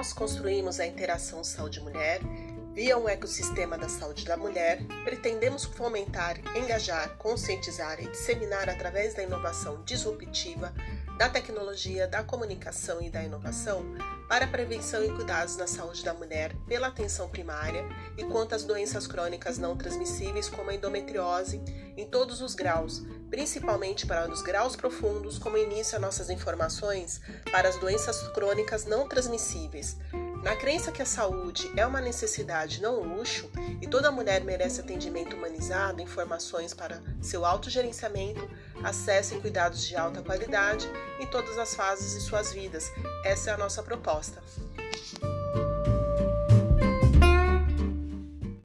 nós construímos a interação saúde-mulher via um ecossistema da saúde da mulher, pretendemos fomentar, engajar, conscientizar e disseminar através da inovação disruptiva, da tecnologia, da comunicação e da inovação para a prevenção e cuidados na saúde da mulher pela atenção primária e quanto às doenças crônicas não transmissíveis como a endometriose em todos os graus, principalmente para os graus profundos, como início a nossas informações para as doenças crônicas não transmissíveis. Na crença que a saúde é uma necessidade, não um luxo, e toda mulher merece atendimento humanizado, informações para seu autogerenciamento, acesso e cuidados de alta qualidade em todas as fases de suas vidas. Essa é a nossa proposta.